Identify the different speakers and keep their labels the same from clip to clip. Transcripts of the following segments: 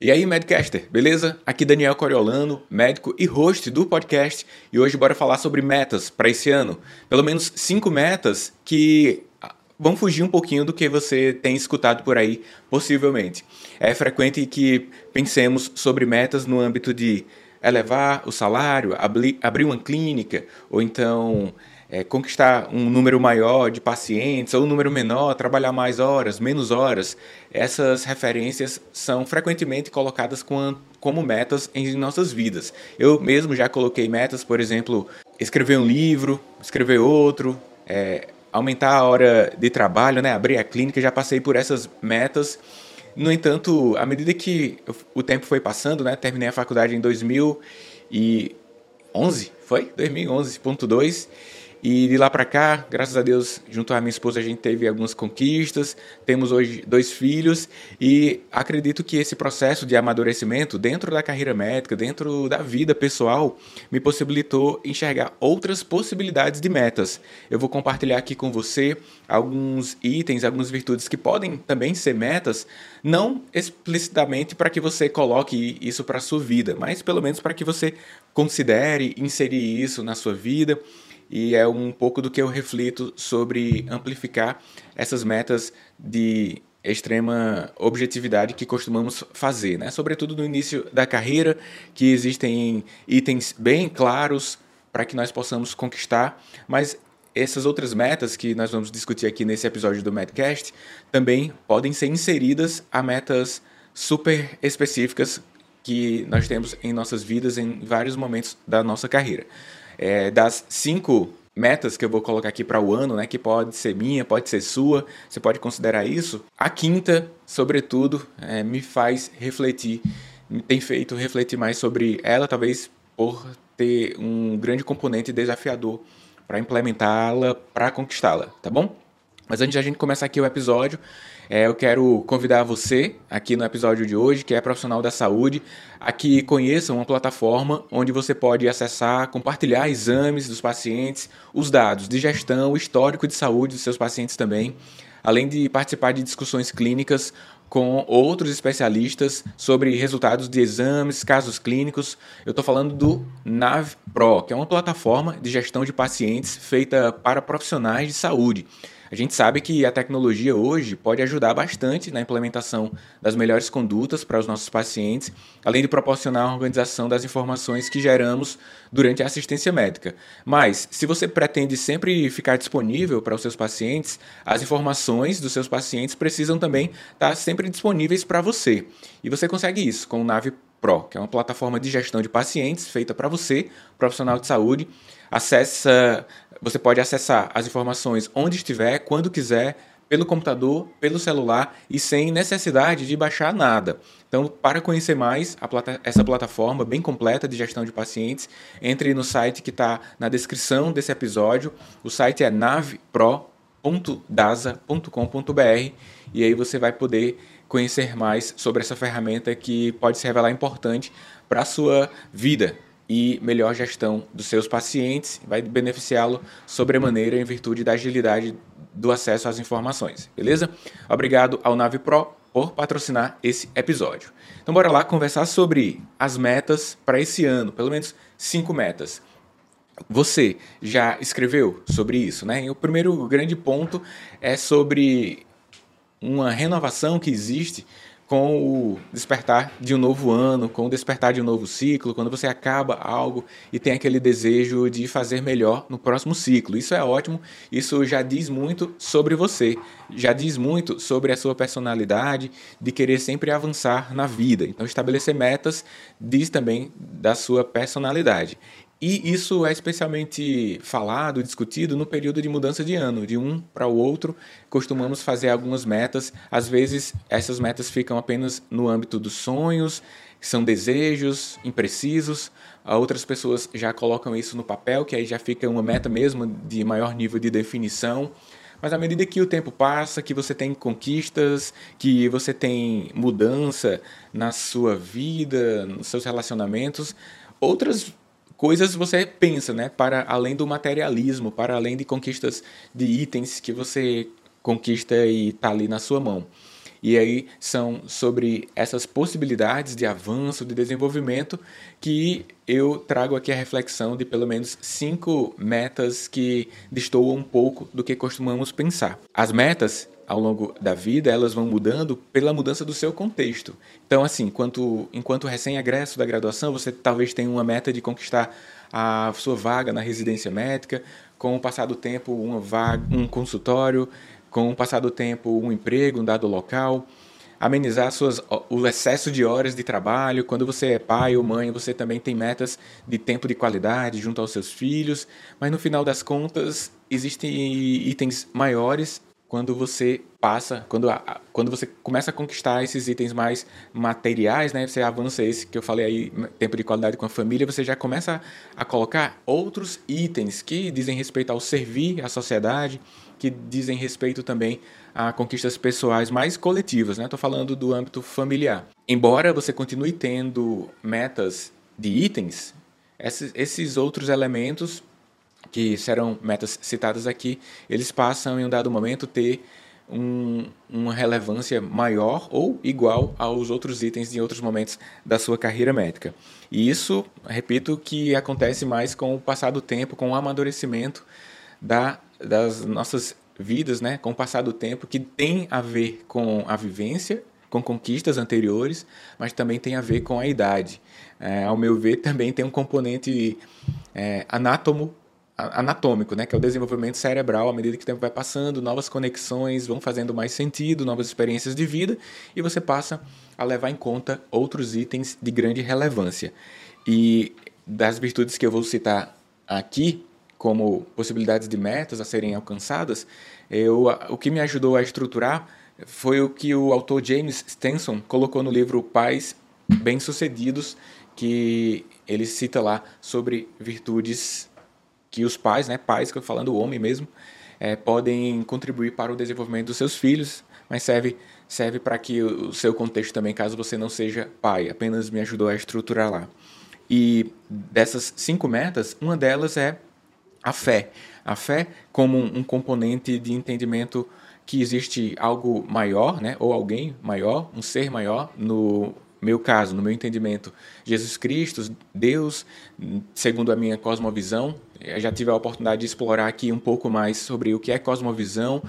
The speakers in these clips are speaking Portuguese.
Speaker 1: E aí, Medcaster, beleza? Aqui Daniel Coriolano, médico e host do podcast, e hoje bora falar sobre metas para esse ano. Pelo menos cinco metas que ah, vão fugir um pouquinho do que você tem escutado por aí, possivelmente. É frequente que pensemos sobre metas no âmbito de elevar o salário, abrir uma clínica, ou então é, conquistar um número maior de pacientes ou um número menor, trabalhar mais horas, menos horas, essas referências são frequentemente colocadas com, como metas em nossas vidas. Eu mesmo já coloquei metas, por exemplo, escrever um livro, escrever outro, é, aumentar a hora de trabalho, né, abrir a clínica, já passei por essas metas. No entanto, à medida que o tempo foi passando, né, terminei a faculdade em 2011, foi? 2011.2 e de lá para cá, graças a Deus, junto à minha esposa, a gente teve algumas conquistas. Temos hoje dois filhos e acredito que esse processo de amadurecimento dentro da carreira médica, dentro da vida pessoal, me possibilitou enxergar outras possibilidades de metas. Eu vou compartilhar aqui com você alguns itens, algumas virtudes que podem também ser metas, não explicitamente para que você coloque isso para sua vida, mas pelo menos para que você considere inserir isso na sua vida e é um pouco do que eu reflito sobre amplificar essas metas de extrema objetividade que costumamos fazer, né? Sobretudo no início da carreira, que existem itens bem claros para que nós possamos conquistar, mas essas outras metas que nós vamos discutir aqui nesse episódio do Medcast também podem ser inseridas a metas super específicas que nós temos em nossas vidas em vários momentos da nossa carreira. É, das cinco metas que eu vou colocar aqui para o ano, né, que pode ser minha, pode ser sua, você pode considerar isso. A quinta, sobretudo, é, me faz refletir, me tem feito refletir mais sobre ela, talvez por ter um grande componente desafiador para implementá-la, para conquistá-la, tá bom? Mas antes de a gente começar aqui o episódio, é, eu quero convidar você, aqui no episódio de hoje, que é profissional da saúde, a que conheça uma plataforma onde você pode acessar, compartilhar exames dos pacientes, os dados de gestão, o histórico de saúde dos seus pacientes também, além de participar de discussões clínicas com outros especialistas sobre resultados de exames, casos clínicos. Eu estou falando do NAV Pro, que é uma plataforma de gestão de pacientes feita para profissionais de saúde. A gente sabe que a tecnologia hoje pode ajudar bastante na implementação das melhores condutas para os nossos pacientes, além de proporcionar a organização das informações que geramos durante a assistência médica. Mas, se você pretende sempre ficar disponível para os seus pacientes, as informações dos seus pacientes precisam também estar sempre disponíveis para você. E você consegue isso com o Nave Pro, que é uma plataforma de gestão de pacientes feita para você, profissional de saúde. Acessa você pode acessar as informações onde estiver, quando quiser, pelo computador, pelo celular e sem necessidade de baixar nada. Então, para conhecer mais plata essa plataforma bem completa de gestão de pacientes, entre no site que está na descrição desse episódio. O site é navpro.dasa.com.br e aí você vai poder conhecer mais sobre essa ferramenta que pode se revelar importante para a sua vida, e melhor gestão dos seus pacientes, vai beneficiá-lo sobremaneira em virtude da agilidade do acesso às informações, beleza? Obrigado ao Nave Pro por patrocinar esse episódio. Então bora lá conversar sobre as metas para esse ano, pelo menos cinco metas. Você já escreveu sobre isso, né? E o primeiro grande ponto é sobre uma renovação que existe com o despertar de um novo ano, com o despertar de um novo ciclo, quando você acaba algo e tem aquele desejo de fazer melhor no próximo ciclo. Isso é ótimo, isso já diz muito sobre você, já diz muito sobre a sua personalidade, de querer sempre avançar na vida. Então, estabelecer metas diz também da sua personalidade. E isso é especialmente falado, discutido no período de mudança de ano. De um para o outro, costumamos fazer algumas metas. Às vezes, essas metas ficam apenas no âmbito dos sonhos, são desejos imprecisos. Outras pessoas já colocam isso no papel, que aí já fica uma meta mesmo de maior nível de definição. Mas à medida que o tempo passa, que você tem conquistas, que você tem mudança na sua vida, nos seus relacionamentos, outras coisas você pensa, né? Para além do materialismo, para além de conquistas de itens que você conquista e está ali na sua mão. E aí são sobre essas possibilidades de avanço, de desenvolvimento, que eu trago aqui a reflexão de pelo menos cinco metas que destoam um pouco do que costumamos pensar. As metas ao longo da vida, elas vão mudando pela mudança do seu contexto. Então, assim, enquanto, enquanto recém-egresso da graduação, você talvez tenha uma meta de conquistar a sua vaga na residência médica, com o passar do tempo, uma vaga, um consultório, com o passar do tempo, um emprego, um dado local, amenizar suas, o excesso de horas de trabalho. Quando você é pai ou mãe, você também tem metas de tempo de qualidade junto aos seus filhos, mas no final das contas, existem itens maiores quando você passa, quando, quando você começa a conquistar esses itens mais materiais, né? Você avança esse que eu falei aí, tempo de qualidade com a família, você já começa a, colocar outros itens que dizem respeito ao servir à sociedade, que dizem respeito também a conquistas pessoais mais coletivas, né? Estou falando do âmbito familiar. Embora você continue tendo metas de itens, esses, esses outros elementos que serão metas citadas aqui, eles passam em um dado momento ter um, uma relevância maior ou igual aos outros itens em outros momentos da sua carreira médica. E isso, repito, que acontece mais com o passar do tempo, com o amadurecimento da, das nossas vidas, né? com o passar do tempo, que tem a ver com a vivência, com conquistas anteriores, mas também tem a ver com a idade. É, ao meu ver, também tem um componente é, anátomo anatômico, né, que é o desenvolvimento cerebral à medida que o tempo vai passando, novas conexões vão fazendo mais sentido, novas experiências de vida e você passa a levar em conta outros itens de grande relevância. E das virtudes que eu vou citar aqui como possibilidades de metas a serem alcançadas, eu, o que me ajudou a estruturar foi o que o autor James Stenson colocou no livro Pais Bem-Sucedidos, que ele cita lá sobre virtudes que os pais, né, pais que eu falando o homem mesmo, é, podem contribuir para o desenvolvimento dos seus filhos, mas serve serve para que o seu contexto também, caso você não seja pai, apenas me ajudou a estruturar lá. E dessas cinco metas, uma delas é a fé. A fé como um componente de entendimento que existe algo maior, né, ou alguém maior, um ser maior no meu caso, no meu entendimento, Jesus Cristo, Deus, segundo a minha cosmovisão, eu já tive a oportunidade de explorar aqui um pouco mais sobre o que é cosmovisão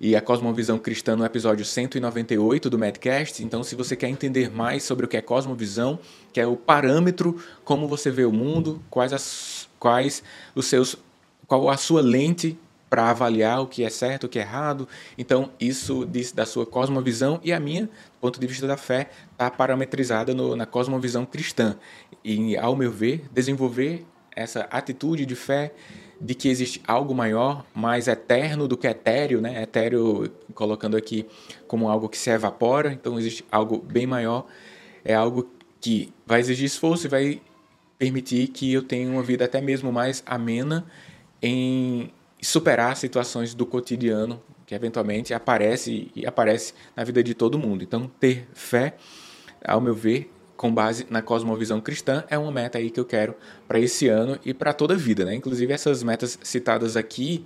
Speaker 1: e a cosmovisão cristã no episódio 198 do Medcast. Então, se você quer entender mais sobre o que é cosmovisão, que é o parâmetro como você vê o mundo, quais as quais os seus qual a sua lente para avaliar o que é certo, o que é errado. Então, isso diz da sua cosmovisão e a minha, do ponto de vista da fé, está parametrizada no, na cosmovisão cristã. E, ao meu ver, desenvolver essa atitude de fé de que existe algo maior, mais eterno do que etéreo, né? Etéreo, colocando aqui como algo que se evapora, então existe algo bem maior, é algo que vai exigir esforço e vai permitir que eu tenha uma vida até mesmo mais amena em superar situações do cotidiano que eventualmente aparece e aparece na vida de todo mundo. Então, ter fé, ao meu ver, com base na cosmovisão cristã, é uma meta aí que eu quero para esse ano e para toda a vida, né? Inclusive essas metas citadas aqui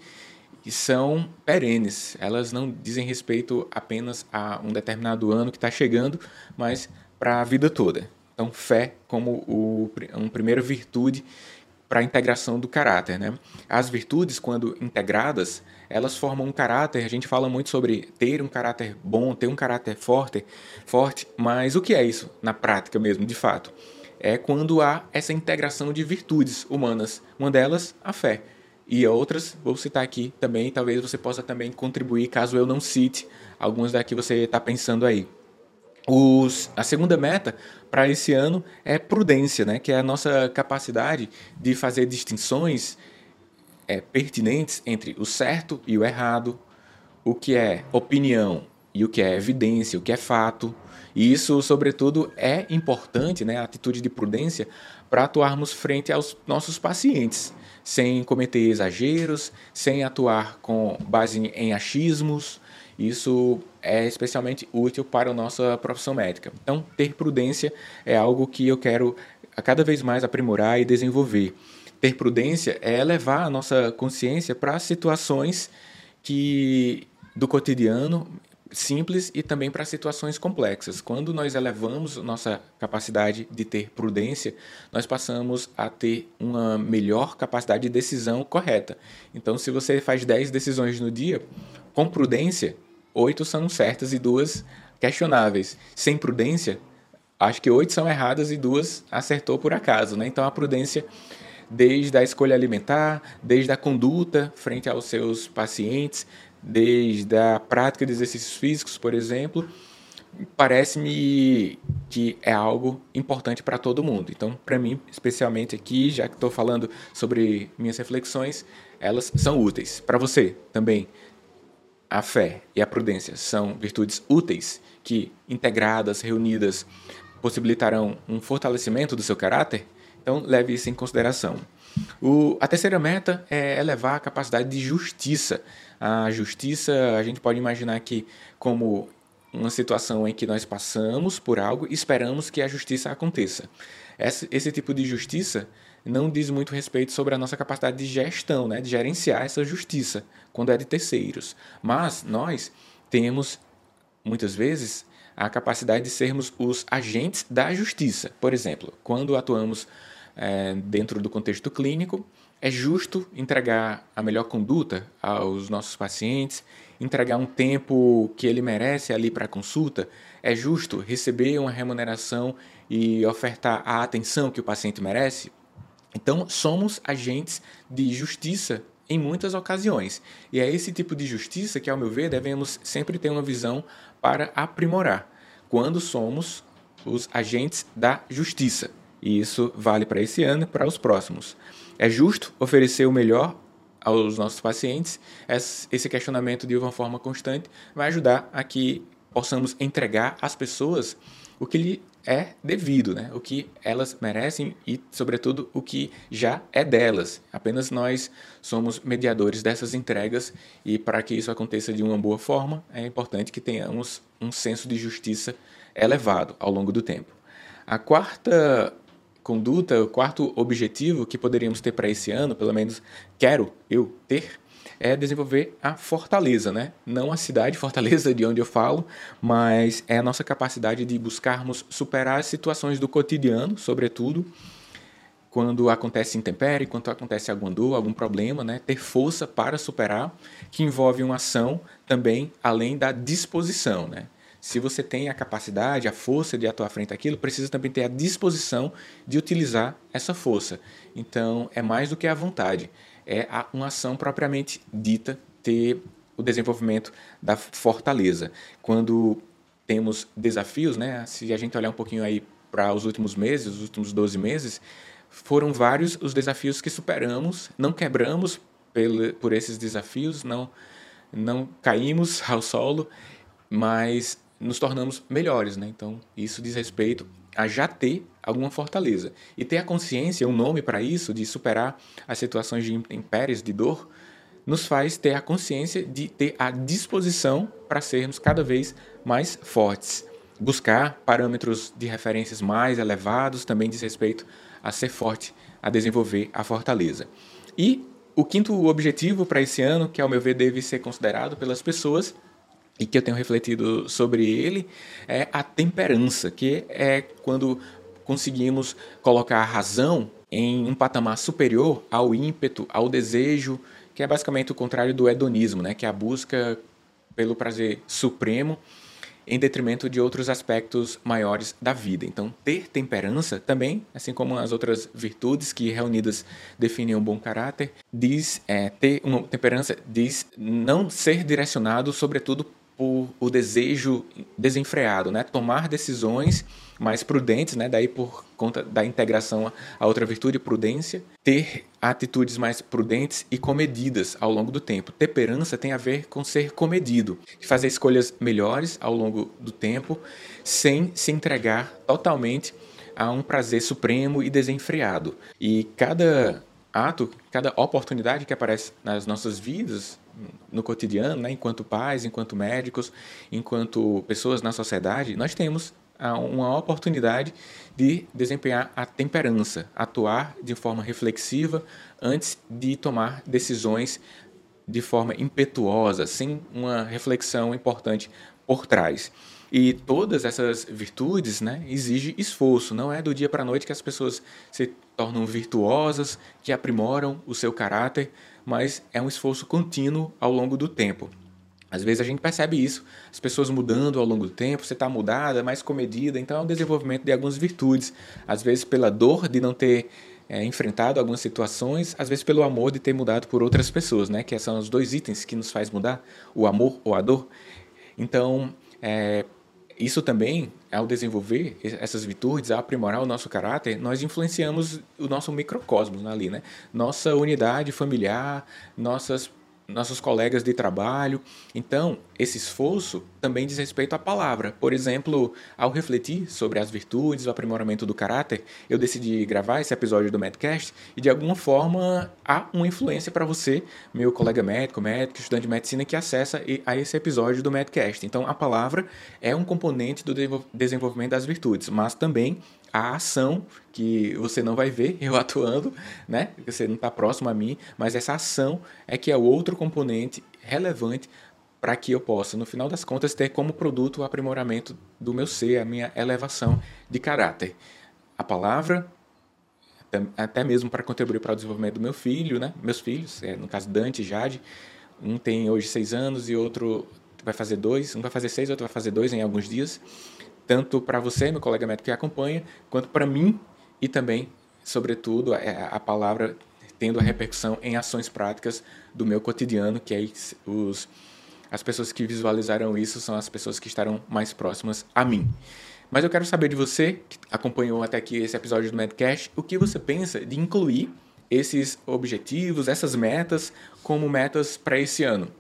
Speaker 1: são perenes. Elas não dizem respeito apenas a um determinado ano que está chegando, mas para a vida toda. Então, fé como o, uma primeira virtude para a integração do caráter. Né? As virtudes, quando integradas, elas formam um caráter. A gente fala muito sobre ter um caráter bom, ter um caráter forte, forte. Mas o que é isso na prática mesmo, de fato? É quando há essa integração de virtudes humanas. Uma delas, a fé. E outras, vou citar aqui também, talvez você possa também contribuir, caso eu não cite algumas da que você está pensando aí. Os, a segunda meta para esse ano é prudência, né? que é a nossa capacidade de fazer distinções é, pertinentes entre o certo e o errado, o que é opinião e o que é evidência, o que é fato. E isso, sobretudo, é importante, né? a atitude de prudência, para atuarmos frente aos nossos pacientes, sem cometer exageros, sem atuar com base em achismos, isso é especialmente útil para a nossa profissão médica. Então, ter prudência é algo que eu quero cada vez mais aprimorar e desenvolver. Ter prudência é levar a nossa consciência para situações que do cotidiano simples e também para situações complexas. Quando nós elevamos nossa capacidade de ter prudência, nós passamos a ter uma melhor capacidade de decisão correta. Então, se você faz 10 decisões no dia, com prudência, 8 são certas e duas questionáveis. Sem prudência, acho que 8 são erradas e duas acertou por acaso. Né? Então, a prudência desde a escolha alimentar, desde a conduta frente aos seus pacientes, desde a prática de exercícios físicos, por exemplo, parece-me que é algo importante para todo mundo. Então, para mim, especialmente aqui, já que estou falando sobre minhas reflexões, elas são úteis. Para você também, a fé e a prudência são virtudes úteis que, integradas, reunidas, possibilitarão um fortalecimento do seu caráter? Então, leve isso em consideração. O, a terceira meta é elevar a capacidade de justiça. A justiça, a gente pode imaginar que como uma situação em que nós passamos por algo e esperamos que a justiça aconteça. Esse, esse tipo de justiça não diz muito respeito sobre a nossa capacidade de gestão, né, de gerenciar essa justiça quando é de terceiros. Mas nós temos, muitas vezes, a capacidade de sermos os agentes da justiça. Por exemplo, quando atuamos é, dentro do contexto clínico, é justo entregar a melhor conduta aos nossos pacientes, entregar um tempo que ele merece ali para a consulta, é justo receber uma remuneração e ofertar a atenção que o paciente merece. Então, somos agentes de justiça em muitas ocasiões. E é esse tipo de justiça que, ao meu ver, devemos sempre ter uma visão para aprimorar, quando somos os agentes da justiça. E isso vale para esse ano e para os próximos. É justo oferecer o melhor aos nossos pacientes? Esse questionamento de uma forma constante vai ajudar a que possamos entregar às pessoas o que lhe é devido, né? o que elas merecem e, sobretudo, o que já é delas. Apenas nós somos mediadores dessas entregas e, para que isso aconteça de uma boa forma, é importante que tenhamos um senso de justiça elevado ao longo do tempo. A quarta conduta, o quarto objetivo que poderíamos ter para esse ano, pelo menos quero eu ter, é desenvolver a fortaleza, né? Não a cidade Fortaleza de onde eu falo, mas é a nossa capacidade de buscarmos superar as situações do cotidiano, sobretudo quando acontece intempérie, quando acontece alguma dor, algum problema, né? Ter força para superar, que envolve uma ação também além da disposição, né? se você tem a capacidade, a força de atuar frente àquilo, precisa também ter a disposição de utilizar essa força. Então, é mais do que a vontade, é uma ação propriamente dita ter o desenvolvimento da fortaleza. Quando temos desafios, né, se a gente olhar um pouquinho aí para os últimos meses, os últimos 12 meses, foram vários os desafios que superamos, não quebramos por esses desafios, não não caímos ao solo, mas nos tornamos melhores, né? Então, isso diz respeito a já ter alguma fortaleza. E ter a consciência, um nome para isso, de superar as situações de impérios, de dor, nos faz ter a consciência de ter a disposição para sermos cada vez mais fortes. Buscar parâmetros de referências mais elevados também diz respeito a ser forte, a desenvolver a fortaleza. E o quinto objetivo para esse ano, que ao meu ver deve ser considerado pelas pessoas, e que eu tenho refletido sobre ele é a temperança, que é quando conseguimos colocar a razão em um patamar superior ao ímpeto, ao desejo, que é basicamente o contrário do hedonismo, né? que é a busca pelo prazer supremo em detrimento de outros aspectos maiores da vida. Então, ter temperança também, assim como as outras virtudes que reunidas definem um bom caráter, diz é, ter uma temperança diz não ser direcionado, sobretudo por o desejo desenfreado, né? Tomar decisões mais prudentes, né? Daí por conta da integração a outra virtude, prudência, ter atitudes mais prudentes e comedidas ao longo do tempo. Temperança tem a ver com ser comedido, fazer escolhas melhores ao longo do tempo, sem se entregar totalmente a um prazer supremo e desenfreado. E cada ato, cada oportunidade que aparece nas nossas vidas, no cotidiano, né, enquanto pais, enquanto médicos, enquanto pessoas na sociedade, nós temos uma oportunidade de desempenhar a temperança, atuar de forma reflexiva antes de tomar decisões de forma impetuosa, sem uma reflexão importante por trás. E todas essas virtudes né, exigem esforço, não é do dia para a noite que as pessoas se tornam virtuosas, que aprimoram o seu caráter, mas é um esforço contínuo ao longo do tempo. Às vezes a gente percebe isso, as pessoas mudando ao longo do tempo, você está mudada, mais comedida, então é o desenvolvimento de algumas virtudes. Às vezes pela dor de não ter é, enfrentado algumas situações, às vezes pelo amor de ter mudado por outras pessoas, né? Que são os dois itens que nos faz mudar, o amor ou a dor. Então, é, isso também, ao desenvolver essas virtudes, ao aprimorar o nosso caráter, nós influenciamos o nosso microcosmos ali, né? Nossa unidade familiar, nossas nossos colegas de trabalho. Então, esse esforço também diz respeito à palavra. Por exemplo, ao refletir sobre as virtudes, o aprimoramento do caráter, eu decidi gravar esse episódio do Medcast e, de alguma forma, há uma influência para você, meu colega médico, médico, estudante de medicina, que acessa a esse episódio do Medcast. Então, a palavra é um componente do desenvolvimento das virtudes, mas também a ação que você não vai ver eu atuando, né? Você não está próximo a mim, mas essa ação é que é o outro componente relevante para que eu possa, no final das contas, ter como produto o aprimoramento do meu ser, a minha elevação de caráter. A palavra, até mesmo para contribuir para o desenvolvimento do meu filho, né? Meus filhos, é, no caso Dante e Jade, um tem hoje seis anos e outro vai fazer dois, um vai fazer seis, outro vai fazer dois em alguns dias tanto para você, meu colega médico que acompanha, quanto para mim e também, sobretudo, a, a, palavra tendo a repercussão em ações práticas do meu cotidiano, que aí os, as pessoas que visualizaram isso são as pessoas que estarão mais próximas a mim. Mas eu quero saber de você, que acompanhou até aqui esse episódio do Medcast, o que você pensa de incluir esses objetivos, essas metas, como metas para esse ano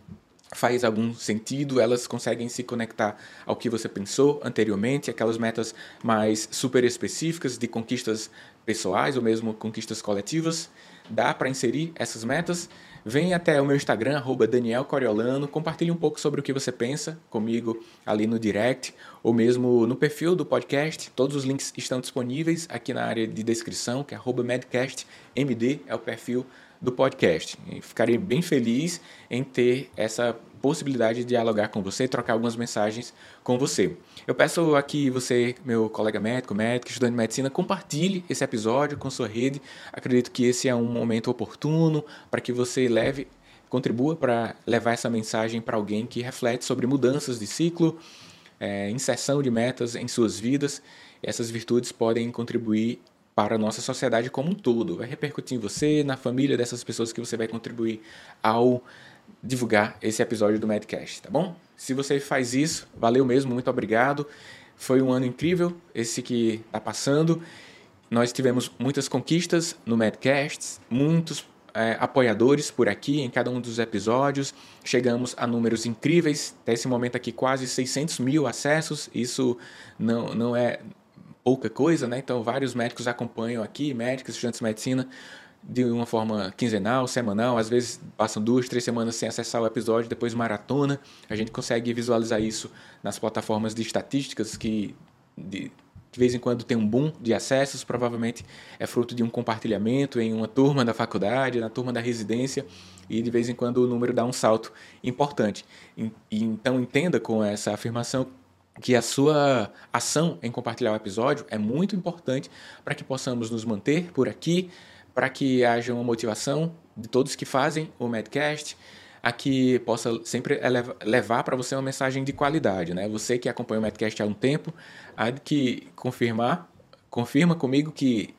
Speaker 1: faz algum sentido, elas conseguem se conectar ao que você pensou anteriormente, aquelas metas mais super específicas de conquistas pessoais ou mesmo conquistas coletivas. Dá para inserir essas metas? Vem até o meu Instagram, Daniel Coriolano, compartilhe um pouco sobre o que você pensa comigo ali no direct ou mesmo no perfil do podcast. Todos os links estão disponíveis aqui na área de descrição, que é medcastmd, é o perfil do podcast. Ficarei bem feliz em ter essa possibilidade de dialogar com você, trocar algumas mensagens com você. Eu peço aqui você, meu colega médico, médico, estudante de medicina, compartilhe esse episódio com sua rede. Acredito que esse é um momento oportuno para que você leve, contribua para levar essa mensagem para alguém que reflete sobre mudanças de ciclo, é, inserção de metas em suas vidas. Essas virtudes podem contribuir para a nossa sociedade como um todo. Vai repercutir em você, na família dessas pessoas que você vai contribuir ao divulgar esse episódio do Medcast, tá bom? Se você faz isso, valeu mesmo, muito obrigado. Foi um ano incrível esse que está passando. Nós tivemos muitas conquistas no Medcast, muitos é, apoiadores por aqui em cada um dos episódios. Chegamos a números incríveis. Até esse momento aqui, quase 600 mil acessos. Isso não, não é pouca coisa, né? Então, vários médicos acompanham aqui, médicos, estudantes de medicina, de uma forma quinzenal, semanal, às vezes passam duas, três semanas sem acessar o episódio, depois maratona. A gente consegue visualizar isso nas plataformas de estatísticas que de, de vez em quando tem um boom de acessos, provavelmente é fruto de um compartilhamento em uma turma da faculdade, na turma da residência, e de vez em quando o número dá um salto importante. E, então entenda com essa afirmação que a sua ação em compartilhar o episódio é muito importante para que possamos nos manter por aqui, para que haja uma motivação de todos que fazem o Medcast, a que possa sempre levar para você uma mensagem de qualidade. Né? Você que acompanha o Medcast há um tempo, há de que confirmar, confirma comigo que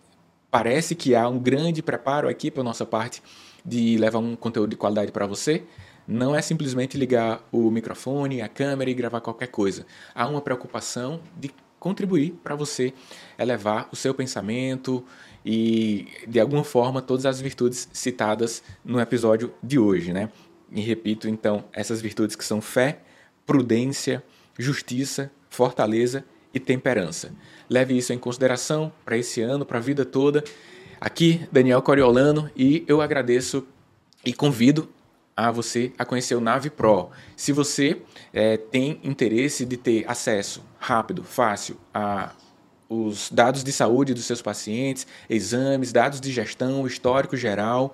Speaker 1: parece que há um grande preparo aqui para nossa parte de levar um conteúdo de qualidade para você não é simplesmente ligar o microfone, a câmera e gravar qualquer coisa. Há uma preocupação de contribuir para você elevar o seu pensamento e, de alguma forma, todas as virtudes citadas no episódio de hoje, né? E repito, então, essas virtudes que são fé, prudência, justiça, fortaleza e temperança. Leve isso em consideração para esse ano, para a vida toda. Aqui, Daniel Coriolano, e eu agradeço e convido a você a conhecer o Nave Pro. Se você é, tem interesse de ter acesso rápido, fácil a os dados de saúde dos seus pacientes, exames, dados de gestão, histórico geral,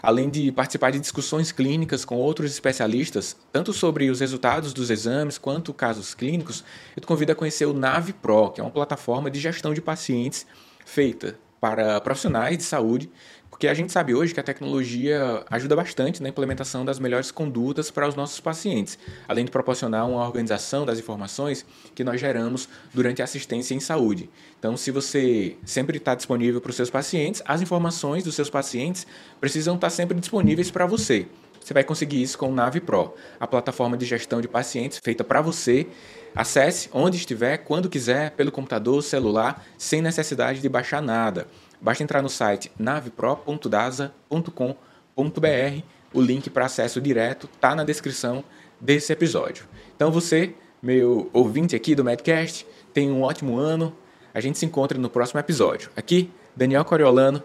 Speaker 1: além de participar de discussões clínicas com outros especialistas, tanto sobre os resultados dos exames quanto casos clínicos, eu te convido a conhecer o Nave Pro, que é uma plataforma de gestão de pacientes feita para profissionais de saúde porque a gente sabe hoje que a tecnologia ajuda bastante na implementação das melhores condutas para os nossos pacientes, além de proporcionar uma organização das informações que nós geramos durante a assistência em saúde. Então, se você sempre está disponível para os seus pacientes, as informações dos seus pacientes precisam estar sempre disponíveis para você. Você vai conseguir isso com o Nave Pro, a plataforma de gestão de pacientes feita para você. Acesse onde estiver, quando quiser, pelo computador, celular, sem necessidade de baixar nada. Basta entrar no site navepro.dasa.com.br. O link para acesso direto está na descrição desse episódio. Então você, meu ouvinte aqui do Medcast, tenha um ótimo ano. A gente se encontra no próximo episódio. Aqui, Daniel Coriolano.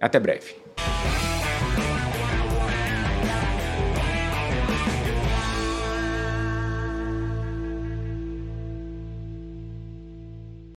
Speaker 1: Até breve.